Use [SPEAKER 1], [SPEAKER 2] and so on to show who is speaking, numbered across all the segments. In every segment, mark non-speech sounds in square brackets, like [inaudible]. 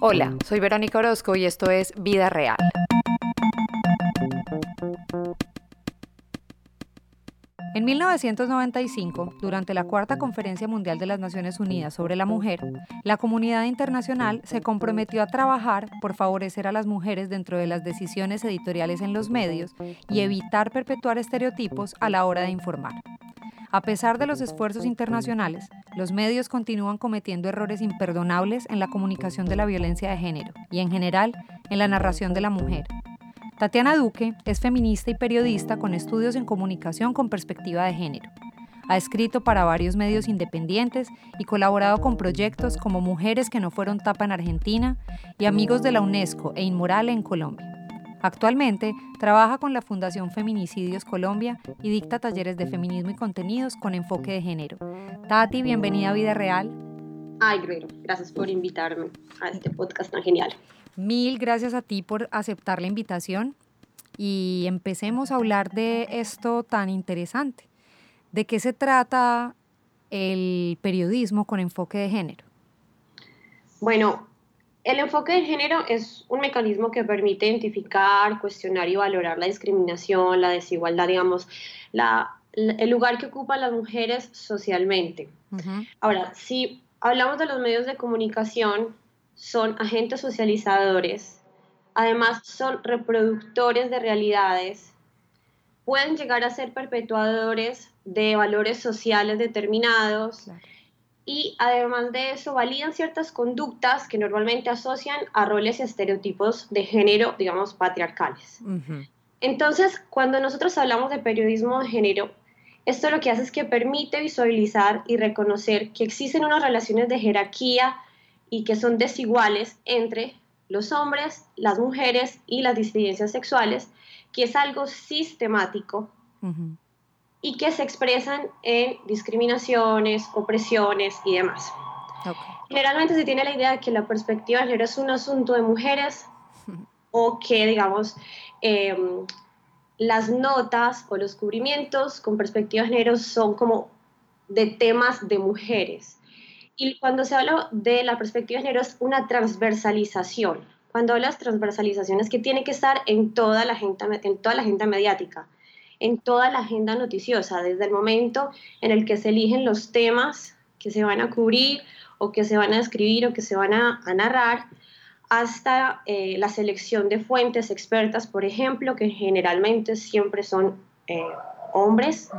[SPEAKER 1] Hola, soy Verónica Orozco y esto es Vida Real. En 1995, durante la Cuarta Conferencia Mundial de las Naciones Unidas sobre la Mujer, la comunidad internacional se comprometió a trabajar por favorecer a las mujeres dentro de las decisiones editoriales en los medios y evitar perpetuar estereotipos a la hora de informar. A pesar de los esfuerzos internacionales, los medios continúan cometiendo errores imperdonables en la comunicación de la violencia de género y en general en la narración de la mujer, Tatiana Duque es feminista y periodista con estudios en comunicación con perspectiva de género. Ha escrito para varios medios independientes y colaborado con proyectos como Mujeres que no fueron tapa en Argentina y Amigos de la UNESCO e Inmoral en Colombia. Actualmente trabaja con la Fundación Feminicidios Colombia y dicta talleres de feminismo y contenidos con enfoque de género. Tati, bienvenida a Vida Real.
[SPEAKER 2] Ay, Guerrero, gracias por invitarme a este podcast tan genial.
[SPEAKER 1] Mil gracias a ti por aceptar la invitación y empecemos a hablar de esto tan interesante. ¿De qué se trata el periodismo con enfoque de género?
[SPEAKER 2] Bueno, el enfoque de género es un mecanismo que permite identificar, cuestionar y valorar la discriminación, la desigualdad, digamos, la, el lugar que ocupan las mujeres socialmente. Ahora, si hablamos de los medios de comunicación, son agentes socializadores, además son reproductores de realidades, pueden llegar a ser perpetuadores de valores sociales determinados y además de eso validan ciertas conductas que normalmente asocian a roles y estereotipos de género, digamos, patriarcales. Entonces, cuando nosotros hablamos de periodismo de género, esto lo que hace es que permite visualizar y reconocer que existen unas relaciones de jerarquía y que son desiguales entre los hombres, las mujeres y las disidencias sexuales, que es algo sistemático y que se expresan en discriminaciones, opresiones y demás. Generalmente se tiene la idea de que la perspectiva de género es un asunto de mujeres [laughs] o que, digamos, em, las notas o los cubrimientos con perspectiva de género son como de temas de mujeres. Y cuando se habla de la perspectiva de género es una transversalización. Cuando hablas transversalización es que tiene que estar en toda la agenda, en toda la agenda mediática, en toda la agenda noticiosa, desde el momento en el que se eligen los temas que se van a cubrir o que se van a escribir o que se van a, narrar, hasta eh, la selección de fuentes expertas, por ejemplo, que generalmente siempre son eh, hombres.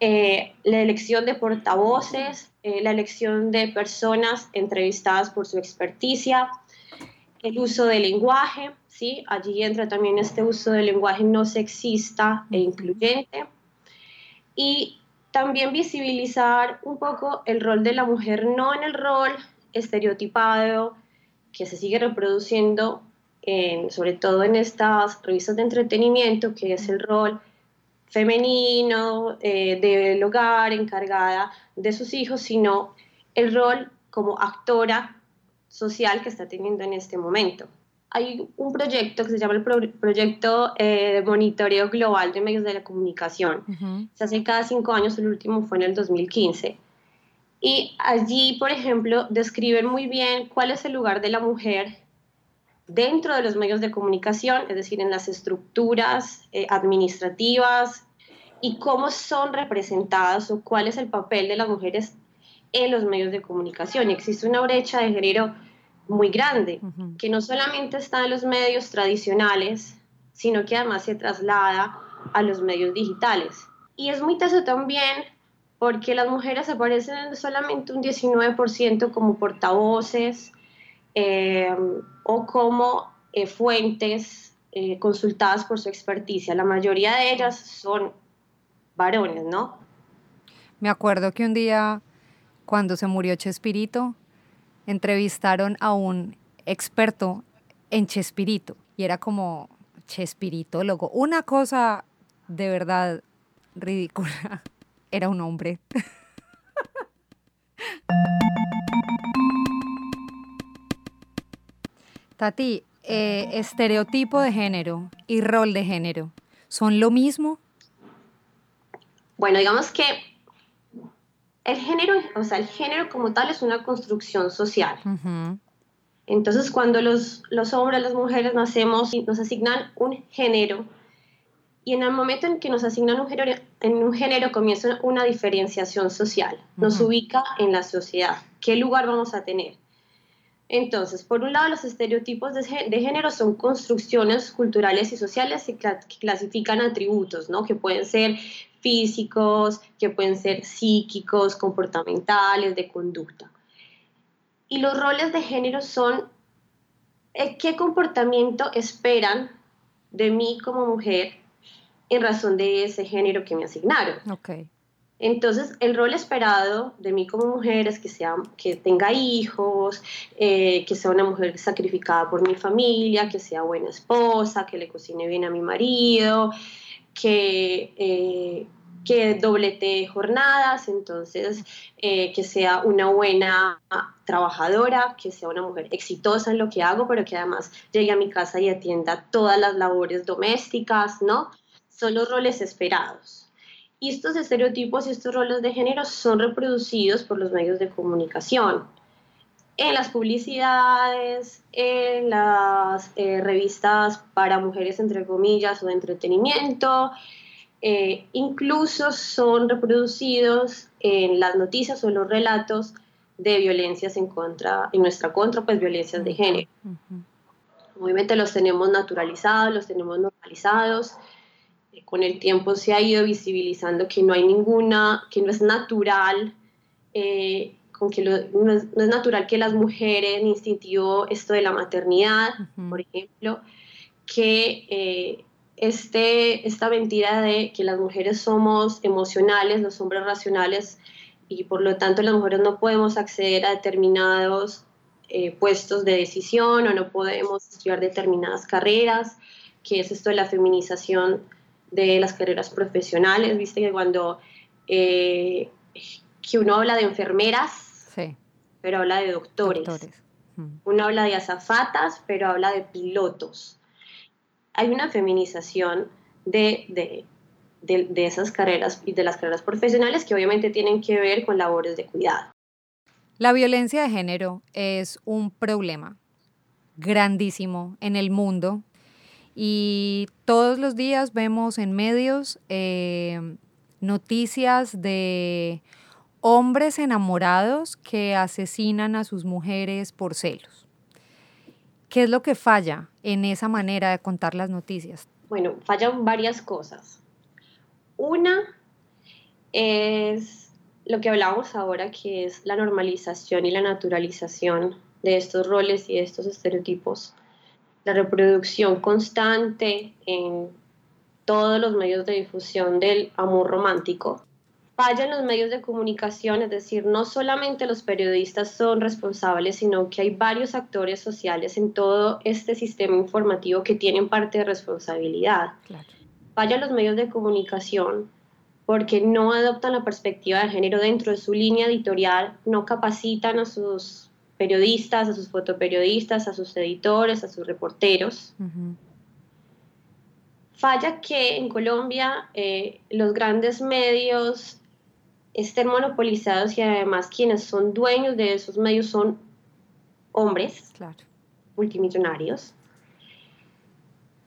[SPEAKER 2] Eh, la elección de portavoces, la elección de personas entrevistadas por su experticia, el uso del lenguaje, ¿sí? allí entra también este uso del lenguaje no sexista e incluyente, y también visibilizar un poco el rol de la mujer, no en el rol estereotipado que se sigue reproduciendo, sobre todo en estas revistas de entretenimiento, que es el rol femenino, eh, del hogar, encargada de sus hijos, sino el rol como actora social que está teniendo en este momento. Hay un proyecto que se llama el Proyecto eh, de Monitoreo Global de Medios de la Comunicación. Se hace cada cinco años, el último fue en el 2015. Y allí, por ejemplo, describen muy bien cuál es el lugar de la mujer dentro de los medios de comunicación, es decir, en las estructuras eh, administrativas y cómo son representadas o cuál es el papel de las mujeres en los medios de comunicación. Y existe una brecha de género muy grande, que no solamente está en los medios tradicionales, sino que además se traslada a los medios digitales. Y es muy teso también porque las mujeres aparecen solamente un 19% como portavoces, eh, o como eh, fuentes eh, consultadas por su experticia. La mayoría de ellas son varones, ¿no?
[SPEAKER 1] Me acuerdo que un día, cuando se murió Chespirito, entrevistaron a un experto en Chespirito y era como Chespiritólogo. Una cosa de verdad ridícula. [laughs] Era un hombre. [laughs] Tati, eh, estereotipo de género y rol de género, ¿son lo mismo?
[SPEAKER 2] Bueno, digamos que el género, o sea, el género como tal es una construcción social. Entonces, cuando los, los hombres, las mujeres nacemos, nos asignan un género, y en el momento en que nos asignan un género, en un género comienza una diferenciación social, nos ubica en la sociedad, qué lugar vamos a tener. Entonces, por un lado, los estereotipos de, género son construcciones culturales y sociales que clasifican atributos, ¿no? Que pueden ser físicos, que pueden ser psíquicos, comportamentales, de conducta. Y los roles de género son eh, qué comportamiento esperan de mí como mujer en razón de ese género que me asignaron.
[SPEAKER 1] Okay.
[SPEAKER 2] Entonces, el rol esperado de mí como mujer es que, sea, que tenga hijos, eh, que sea una mujer sacrificada por mi familia, que sea buena esposa, que le cocine bien a mi marido, que, eh, que doblete jornadas, entonces eh, que sea una buena trabajadora, que sea una mujer exitosa en lo que hago, pero que además llegue a mi casa y atienda todas las labores domésticas, ¿no? Son los roles esperados. Y estos estereotipos y estos roles de género son reproducidos por los medios de comunicación, en las publicidades, en las eh, revistas para mujeres, entre comillas, o de entretenimiento, eh, incluso son reproducidos en las noticias o en los relatos de violencias en contra, en nuestra contra, pues violencias de género. Obviamente los tenemos naturalizados, los tenemos normalizados, con el tiempo se ha ido visibilizando que no hay ninguna, que no es natural, eh, con que no, es, natural que las mujeres, instintivo esto de la maternidad, por ejemplo, que eh, este, esta mentira de que las mujeres somos emocionales, los hombres racionales, y por lo tanto las mujeres no podemos acceder a determinados eh, puestos de decisión o no podemos estudiar determinadas carreras, que es esto de la feminización de las carreras profesionales, viste que cuando eh, que uno habla de enfermeras, pero habla de doctores. Uno habla de azafatas, pero habla de pilotos. Hay una feminización de, de, de, esas carreras y de las carreras profesionales que obviamente tienen que ver con labores de cuidado.
[SPEAKER 1] La violencia de género es un problema grandísimo en el mundo y todos los días vemos en medios eh, noticias de hombres enamorados que asesinan a sus mujeres por celos. ¿Qué es lo que falla en esa manera de contar las noticias?
[SPEAKER 2] Bueno, fallan varias cosas. Una es lo que hablábamos ahora, que es la normalización y la naturalización de estos roles y de estos estereotipos la reproducción constante en todos los medios de difusión del amor romántico. Falla en los medios de comunicación, es decir, no solamente los periodistas son responsables, sino que hay varios actores sociales en todo este sistema informativo que tienen parte de responsabilidad. Falla en los medios de comunicación porque no adoptan la perspectiva de género dentro de su línea editorial, no capacitan a sus periodistas, a sus fotoperiodistas, a sus editores, a sus reporteros. Falla que en Colombia eh, los grandes medios estén monopolizados y además quienes son dueños de esos medios son hombres multimillonarios.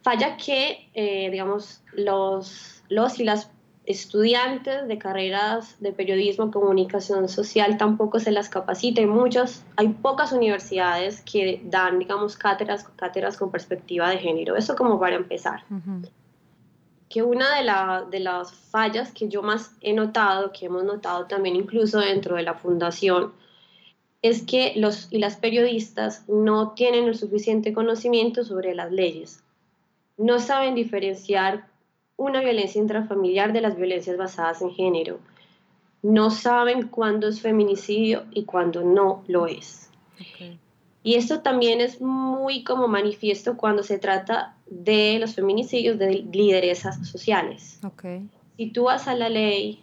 [SPEAKER 2] Falla que, eh, digamos, los, los y las estudiantes de carreras de periodismo, comunicación social tampoco se las capacita y muchas, hay pocas universidades que dan, digamos, cátedras, cátedras con perspectiva de género. Eso como para empezar. Que una de, de las fallas que yo más he notado, que hemos notado también incluso dentro de la fundación, es que los y las periodistas no tienen el suficiente conocimiento sobre las leyes. No saben diferenciar una violencia intrafamiliar de las violencias basadas en género. No saben cuándo es feminicidio y cuándo no lo es. Y esto también es muy como manifiesto cuando se trata de los feminicidios de lideresas sociales. Si tú vas a la ley,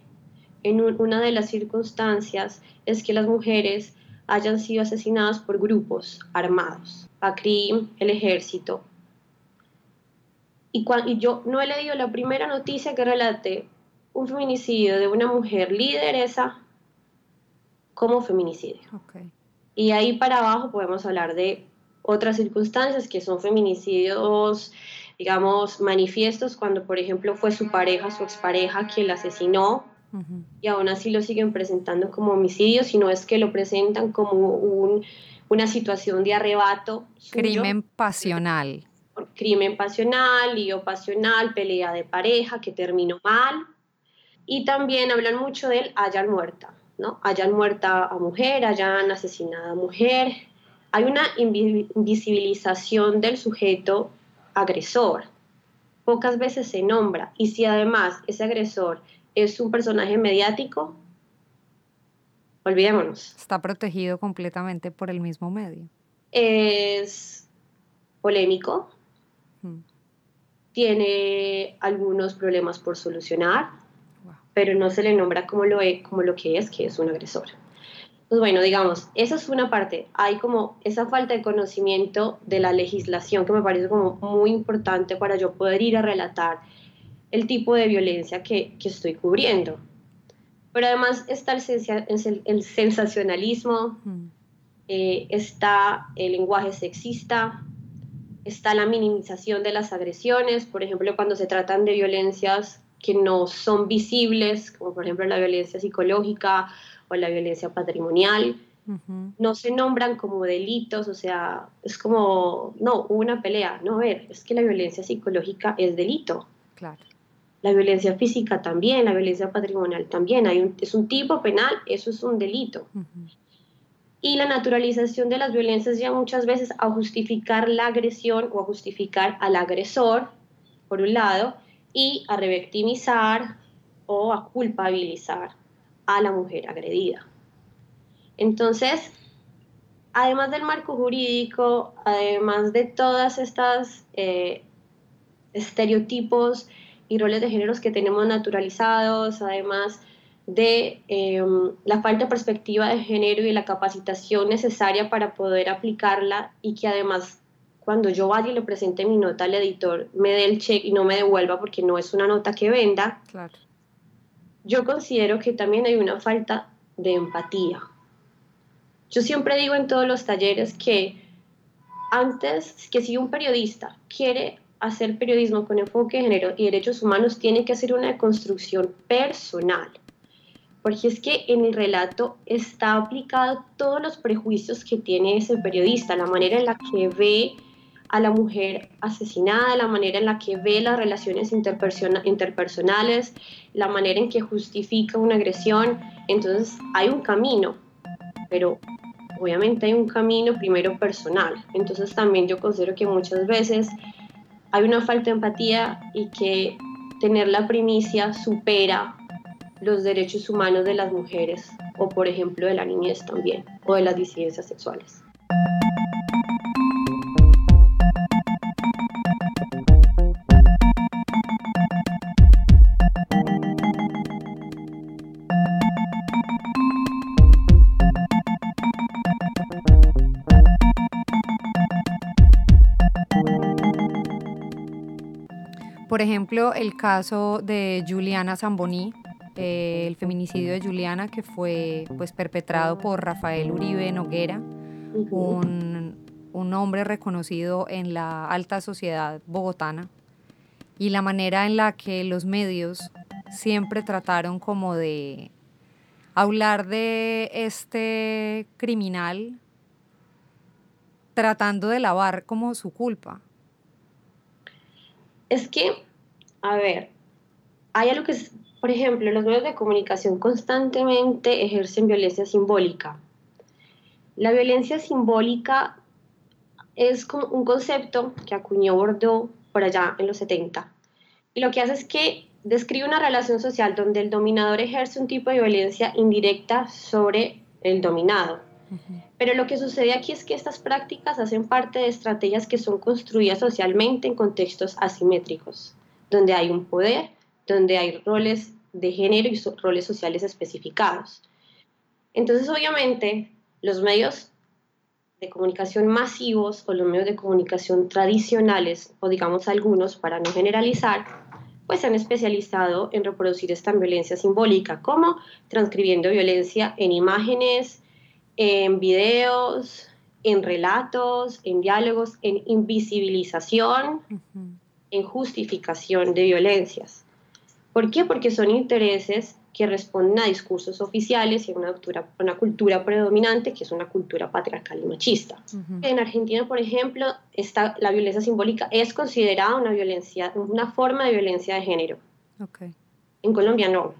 [SPEAKER 2] en una de las circunstancias es que las mujeres hayan sido asesinadas por grupos armados, ACRIM, el ejército, y, cuando, yo no he leído la primera noticia que relate un feminicidio de una mujer lideresa como feminicidio. Y ahí para abajo podemos hablar de otras circunstancias que son feminicidios, digamos, manifiestos, cuando por ejemplo fue su pareja, su expareja quien la asesinó y aún así lo siguen presentando como homicidio, sino es que lo presentan como un, una situación de arrebato.
[SPEAKER 1] Crimen pasional.
[SPEAKER 2] Crimen pasional, lío pasional, pelea de pareja que terminó mal. Y también hablan mucho del hayan muerta, ¿no? Hayan muerta a mujer, hayan asesinado a mujer. Hay una invisibilización del sujeto agresor. Pocas veces se nombra. Y si además ese agresor es un personaje mediático, olvidémonos.
[SPEAKER 1] Está protegido completamente por el mismo medio.
[SPEAKER 2] Es polémico, tiene algunos problemas por solucionar, pero no se le nombra como lo, es, como lo que es, que es un agresor. Pues bueno, digamos, esa es una parte. Hay como esa falta de conocimiento de la legislación que me parece como muy importante para yo poder ir a relatar el tipo de violencia que, que estoy cubriendo. Pero además está el, el sensacionalismo, eh, está el lenguaje sexista, está la minimización de las agresiones, por ejemplo, cuando se tratan de violencias que no son visibles, como por ejemplo la violencia psicológica o la violencia patrimonial, no se nombran como delitos, o sea, es como, no, hubo una pelea, no, a ver, es que la violencia psicológica es delito.
[SPEAKER 1] Claro.
[SPEAKER 2] La violencia física también, la violencia patrimonial también, hay un, es un tipo penal, eso es un delito. Y la naturalización de las violencias ya muchas veces a justificar la agresión o a justificar al agresor, por un lado, y a revictimizar o a culpabilizar a la mujer agredida. Entonces, además del marco jurídico, además de todas estas eh, estereotipos y roles de géneros que tenemos naturalizados, además de em, la falta de perspectiva de género y la capacitación necesaria para poder aplicarla y que además cuando yo vaya y le presente mi nota al editor me dé el check y no me devuelva porque no es una nota que venda, yo considero que también hay una falta de empatía. Yo siempre digo en todos los talleres que antes que si un periodista quiere hacer periodismo con enfoque de género y derechos humanos tiene que hacer una construcción personal, porque es que en el relato está aplicado todos los prejuicios que tiene ese periodista, la manera en la que ve a la mujer asesinada, la manera en la que ve las relaciones interpersonales, la manera en que justifica una agresión. Entonces hay un camino, pero obviamente hay un camino primero personal. Entonces también yo considero que muchas veces hay una falta de empatía y que tener la primicia supera los derechos humanos de las mujeres o por ejemplo de la niñez también o de las disidencias sexuales.
[SPEAKER 1] Por ejemplo, el caso de Juliana Zamboni, eh, el feminicidio de Juliana, que fue pues, perpetrado por Rafael Uribe Noguera, un, un hombre reconocido en la alta sociedad bogotana, y la manera en la que los medios siempre trataron como de hablar de este criminal tratando de lavar como su culpa.
[SPEAKER 2] Es que a ver, hay algo que es, por ejemplo, los medios de comunicación constantemente ejercen violencia simbólica. La violencia simbólica es como un concepto que acuñó Bordeaux por allá en los 70. Y lo que hace es que describe una relación social donde el dominador ejerce un tipo de violencia indirecta sobre el dominado. Pero lo que sucede aquí es que estas prácticas hacen parte de estrategias que son construidas socialmente en contextos asimétricos donde hay un poder, donde hay roles de género y roles sociales especificados. Entonces, obviamente, los medios de comunicación masivos o los medios de comunicación tradicionales, o digamos algunos, para no generalizar, pues se han especializado en reproducir esta violencia simbólica, como transcribiendo violencia en imágenes, en videos, en relatos, en diálogos, en invisibilización, en justificación de violencias. ¿Por qué? Porque son intereses que responden a discursos oficiales y a una cultura, una cultura predominante que es una cultura patriarcal y machista. En Argentina, por ejemplo, está, la violencia simbólica es considerada una, violencia, una forma de violencia de género. En Colombia no.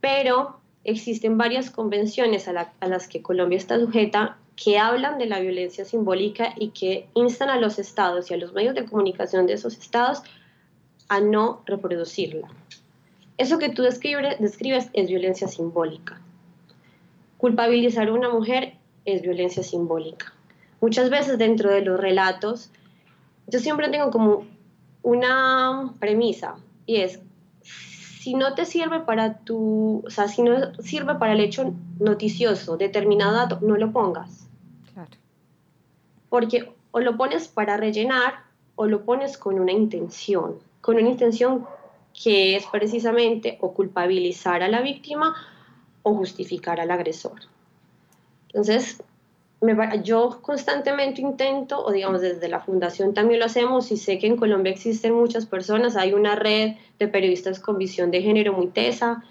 [SPEAKER 2] Pero existen varias convenciones a, las que Colombia está sujeta que hablan de la violencia simbólica y que instan a los estados y a los medios de comunicación de esos estados a no reproducirla. Eso que tú describes, es violencia simbólica. Culpabilizar a una mujer es violencia simbólica. Muchas veces dentro de los relatos, yo siempre tengo como una premisa y es, si no te sirve para tu, o sea, si no sirve para el hecho noticioso, determinado dato, no lo pongas. Claro. Porque o lo pones para rellenar o lo pones con una intención, con una intención que es precisamente o culpabilizar a la víctima o justificar al agresor. Entonces, yo constantemente intento, o digamos desde la fundación también lo hacemos, y sé que en Colombia existen muchas personas, hay una red de periodistas con visión de género muy tesa,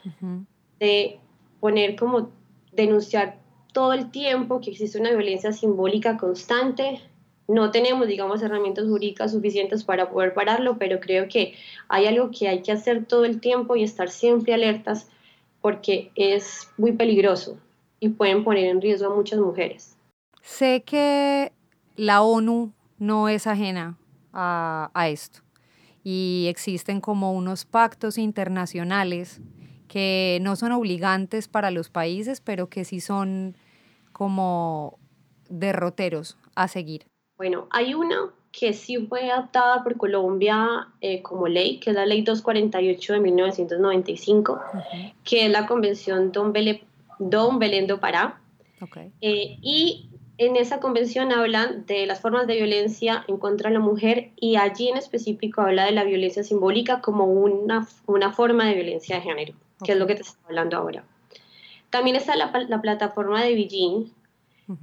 [SPEAKER 2] de poner como denunciar todo el tiempo que existe una violencia simbólica constante no tenemos, digamos, herramientas jurídicas suficientes para poder pararlo, pero creo que hay algo que hay que hacer todo el tiempo y estar siempre alertas porque es muy peligroso y pueden poner en riesgo a muchas mujeres.
[SPEAKER 1] Sé que la ONU no es ajena a, a esto y existen como unos pactos internacionales que no son obligantes para los países, pero que sí son como derroteros a seguir.
[SPEAKER 2] Bueno, hay una que sí fue adaptada por Colombia eh, como ley, que es la ley 248 de 1995, que es la convención Don, Don Belén do Pará. Eh, y en esa convención hablan de las formas de violencia en contra de la mujer y allí en específico habla de la violencia simbólica como una, una forma de violencia de género, que es lo que te estoy hablando ahora. También está la, la plataforma de Beijing,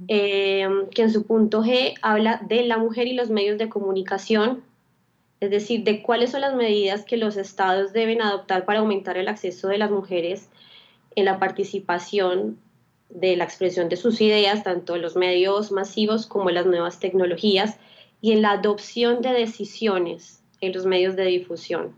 [SPEAKER 2] eh, que en su punto G habla de la mujer y los medios de comunicación, es decir, de cuáles son las medidas que los estados deben adoptar para aumentar el acceso de las mujeres en la participación de la expresión de sus ideas, tanto en los medios masivos como en las nuevas tecnologías, y en la adopción de decisiones en los medios de difusión.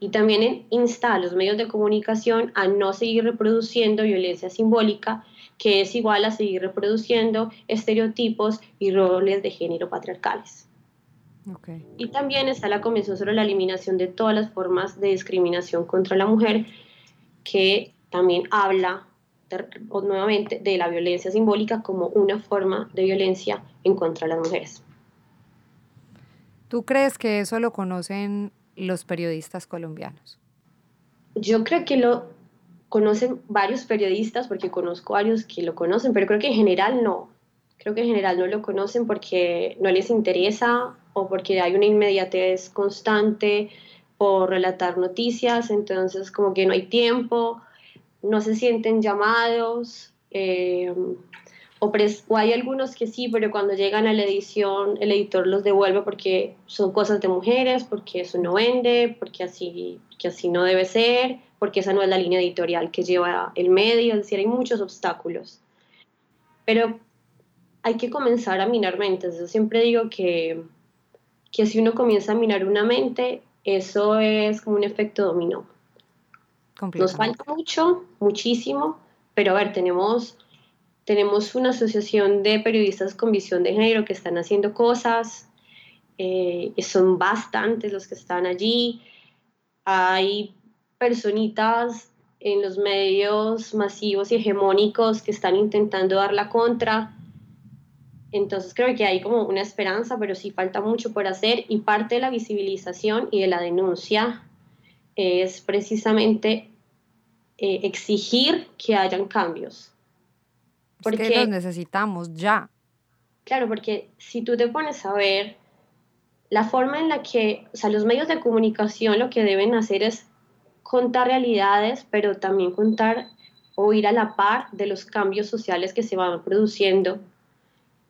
[SPEAKER 2] Y también insta a los medios de comunicación a no seguir reproduciendo violencia simbólica que es igual a seguir reproduciendo estereotipos y roles de género patriarcales. Y también está la Convención sobre la Eliminación de todas las formas de discriminación contra la mujer, que también habla nuevamente de la violencia simbólica como una forma de violencia en contra de las mujeres.
[SPEAKER 1] ¿Tú crees que eso lo conocen los periodistas colombianos?
[SPEAKER 2] Yo creo que lo conocen varios periodistas, porque conozco varios que lo conocen, pero creo que en general no. Creo que en general no lo conocen porque no les interesa o porque hay una inmediatez constante por relatar noticias, entonces como que no hay tiempo, no se sienten llamados. Eh, o, o, hay algunos que sí, pero cuando llegan a la edición, el editor los devuelve porque son cosas de mujeres, porque eso no vende, porque así, que así no debe ser porque esa no es la línea editorial que lleva el medio, es decir, hay muchos obstáculos. Pero hay que comenzar a minar mentes. Yo siempre digo que, que si uno comienza a minar una mente, eso es como un efecto dominó. Nos falta mucho, muchísimo, pero a ver, tenemos, tenemos una asociación de periodistas con visión de género que están haciendo cosas, eh, son bastantes los que están allí. Hay personitas en los medios masivos y hegemónicos que están intentando dar la contra. Entonces creo que hay como una esperanza, pero sí falta mucho por hacer y parte de la visibilización y de la denuncia es precisamente eh, exigir que hayan cambios.
[SPEAKER 1] Porque los necesitamos ya.
[SPEAKER 2] Claro, porque si tú te pones a ver la forma en la que, o sea, los medios de comunicación lo que deben hacer es contar realidades, pero también contar o ir a la par de los cambios sociales que se van produciendo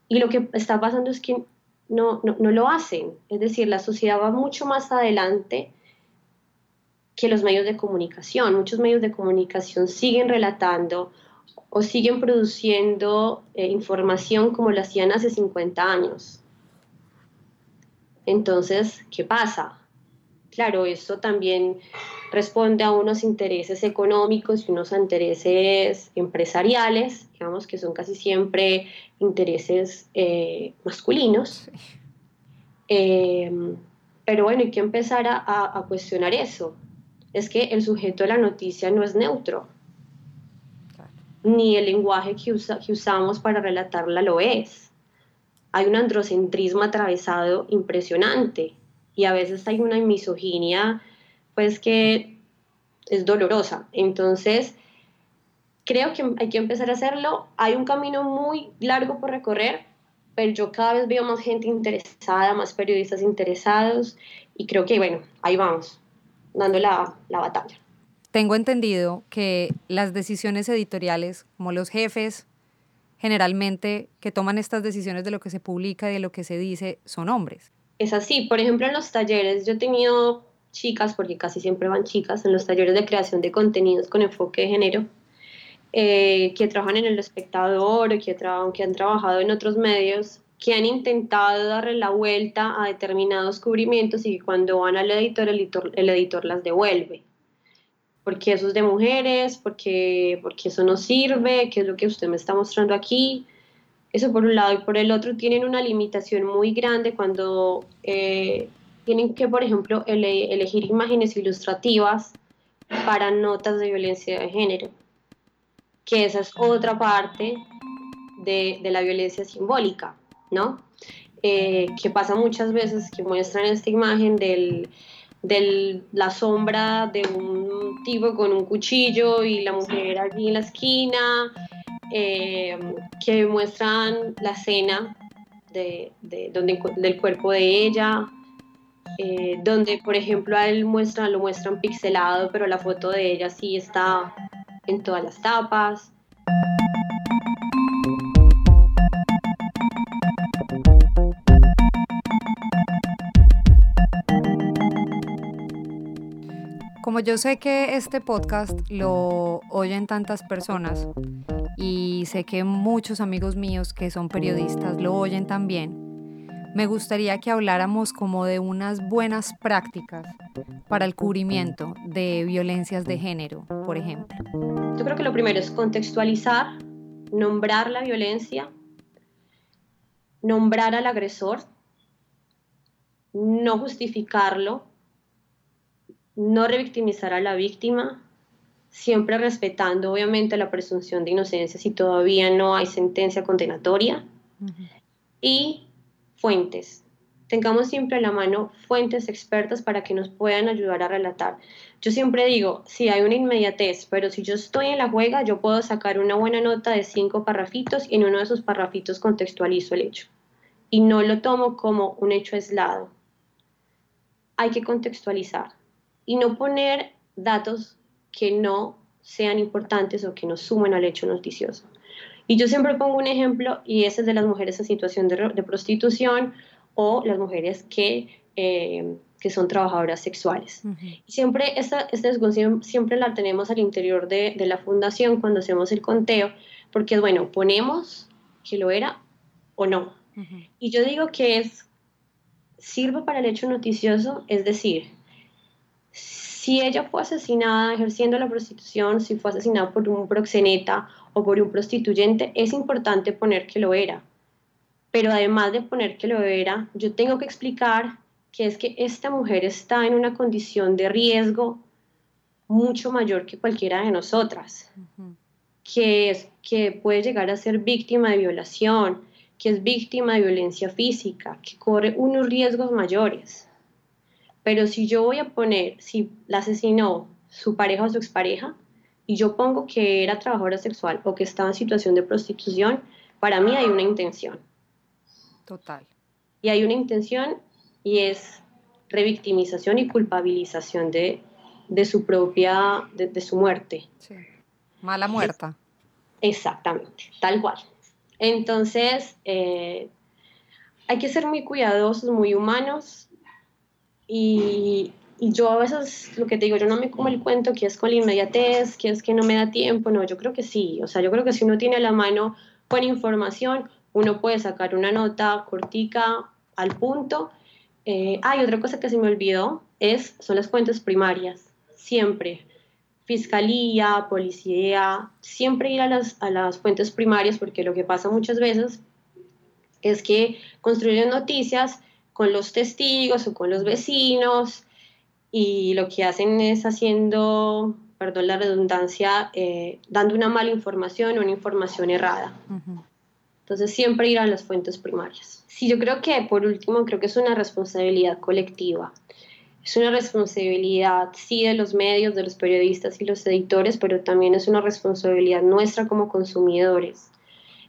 [SPEAKER 2] Y lo que está pasando es que no, no, no lo hacen. Es decir, la sociedad va mucho más adelante que los medios de comunicación. Muchos medios de comunicación siguen relatando o siguen produciendo eh, información como lo hacían hace 50 años. Entonces, ¿qué pasa? Claro, esto también responde a unos intereses económicos y unos intereses empresariales, digamos que son casi siempre intereses eh, masculinos. Eh, pero bueno, hay que empezar a cuestionar eso es que el sujeto de la noticia no es neutro, ni el lenguaje que, que usamos para relatarla lo es. Hay un androcentrismo atravesado impresionante y a veces hay una misoginia pues que es dolorosa. Entonces, creo que hay que empezar a hacerlo. Hay un camino muy largo por recorrer, pero yo cada vez veo más gente interesada, más periodistas interesados y creo que, bueno, ahí vamos dando la, la batalla.
[SPEAKER 1] Tengo entendido que las decisiones editoriales, como los jefes, generalmente que toman estas decisiones de lo que se publica y de lo que se dice, son hombres.
[SPEAKER 2] Es así. Por ejemplo, en los talleres, yo he tenido chicas, porque casi siempre van chicas, en los talleres de creación de contenidos con enfoque de género, eh, que trabajan en El Espectador que, que han trabajado en otros medios, que han intentado darle la vuelta a determinados cubrimientos y que cuando van al editor, el editor, el editor las devuelve. Porque eso es de mujeres, porque, porque eso no sirve, qué es lo que usted me está mostrando aquí. Eso por un lado. Y por el otro tienen una limitación muy grande cuando eh, tienen que, por ejemplo, elegir imágenes ilustrativas para notas de violencia de género. Que esa es otra parte de, de la violencia simbólica ¿no? Eh, que pasa muchas veces que muestran esta imagen de la sombra de un tipo con un cuchillo y la mujer allí en la esquina, eh, que muestran la escena de, donde, del cuerpo de ella, eh, donde por ejemplo a él muestran, lo muestran pixelado, pero la foto de ella sí está en todas las tapas.
[SPEAKER 1] Como yo sé que este podcast lo oyen tantas personas y sé que muchos amigos míos que son periodistas lo oyen también, me gustaría que habláramos como de unas buenas prácticas para el cubrimiento de violencias de género, por ejemplo.
[SPEAKER 2] Yo creo que lo primero es contextualizar, nombrar la violencia, nombrar al agresor, no justificarlo, no revictimizar a la víctima, siempre respetando obviamente la presunción de inocencia si todavía no hay sentencia condenatoria. Y fuentes. Tengamos siempre a la mano fuentes expertas para que nos puedan ayudar a relatar. Yo siempre digo, si hay una inmediatez, pero si yo estoy en la juega, yo puedo sacar una buena nota de cinco parrafitos y en uno de esos parrafitos contextualizo el hecho. Y no lo tomo como un hecho aislado. Hay que contextualizar y no poner datos que no sean importantes o que no sumen al hecho noticioso. Y yo siempre pongo un ejemplo y ese es de las mujeres en situación de, prostitución o las mujeres que, eh, que son trabajadoras sexuales. Y siempre esta, esta, discusión siempre la tenemos al interior de, de la fundación cuando hacemos el conteo, porque bueno, ponemos que lo era o no. Y yo digo que es, sirve para el hecho noticioso, es decir, si ella fue asesinada ejerciendo la prostitución, si fue asesinada por un proxeneta o por un prostituyente, es importante poner que lo era. Pero además de poner que lo era, yo tengo que explicar que es que esta mujer está en una condición de riesgo mucho mayor que cualquiera de nosotras, que, es, que puede llegar a ser víctima de violación, que es víctima de violencia física, que corre unos riesgos mayores. Pero si yo voy a poner, si la asesinó su pareja o su expareja, y yo pongo que era trabajadora sexual o que estaba en situación de prostitución, para mí hay una intención.
[SPEAKER 1] Total.
[SPEAKER 2] Y hay una intención y es revictimización y culpabilización de, de su propia, de, su muerte.
[SPEAKER 1] Sí. Mala muerta.
[SPEAKER 2] Exactamente, tal cual. Entonces, eh, hay que ser muy cuidadosos, muy humanos y, y, yo a veces lo que te digo, yo no me como el cuento que es con la inmediatez, que es que no me da tiempo, no, yo creo que sí, o sea, yo creo que si uno tiene a la mano buena información, uno puede sacar una nota cortica al punto. Eh, hay otra cosa que se me olvidó, es, son las fuentes primarias, siempre. Fiscalía, policía, siempre ir a las, a las fuentes primarias porque lo que pasa muchas veces es que construyen noticias con los testigos o con los vecinos y lo que hacen es haciendo, perdón la redundancia, eh, dando una mala información o una información errada. Entonces siempre ir a las fuentes primarias. Sí, yo creo que por último, creo que es una responsabilidad colectiva. Es una responsabilidad, sí, de los medios, de los periodistas y los editores, pero también es una responsabilidad nuestra como consumidores.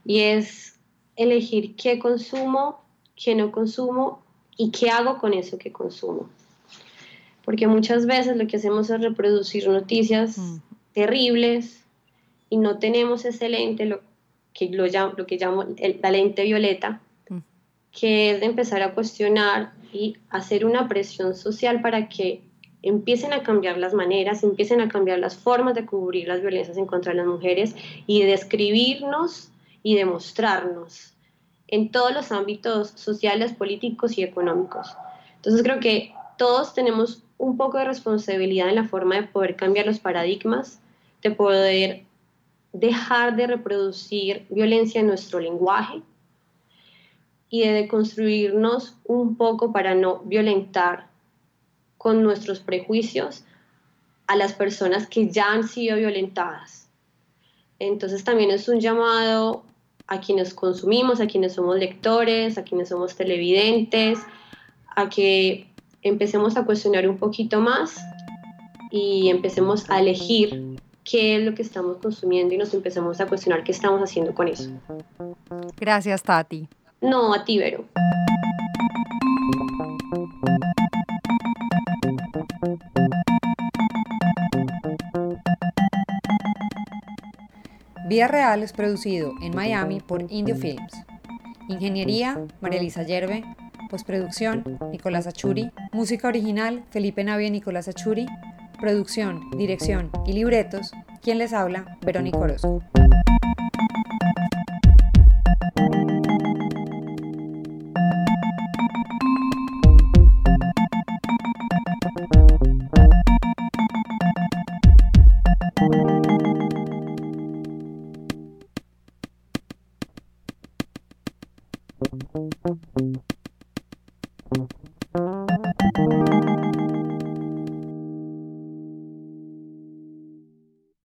[SPEAKER 2] Y es elegir qué consumo, qué no consumo y qué hago con eso que consumo. Porque muchas veces lo que hacemos es reproducir noticias mm. terribles y no tenemos ese lente, lo que, lo, lo que llamo la lente violeta, mm. que es de empezar a cuestionar y hacer una presión social para que empiecen a cambiar las maneras, empiecen a cambiar las formas de cubrir las violencias en contra de las mujeres y de describirnos y demostrarnos en todos los ámbitos sociales, políticos y económicos. Entonces creo que todos tenemos un poco de responsabilidad en la forma de poder cambiar los paradigmas, de poder dejar de reproducir violencia en nuestro lenguaje y de construirnos un poco para no violentar con nuestros prejuicios a las personas que ya han sido violentadas. Entonces también es un llamado a quienes consumimos, a quienes somos lectores, a quienes somos televidentes, a que empecemos a cuestionar un poquito más y empecemos a elegir qué es lo que estamos consumiendo y nos empecemos a cuestionar qué estamos haciendo con eso.
[SPEAKER 1] Gracias, Tati.
[SPEAKER 2] No, a ti, Vero.
[SPEAKER 1] Vía Real es producido en Miami por Indio Films. Ingeniería, María Elisa Yerbe. Postproducción, Nicolás Achuri. Música original, Felipe Navia y Nicolás Achuri. Producción, dirección y libretos. Quien les habla, Verónica Orozco.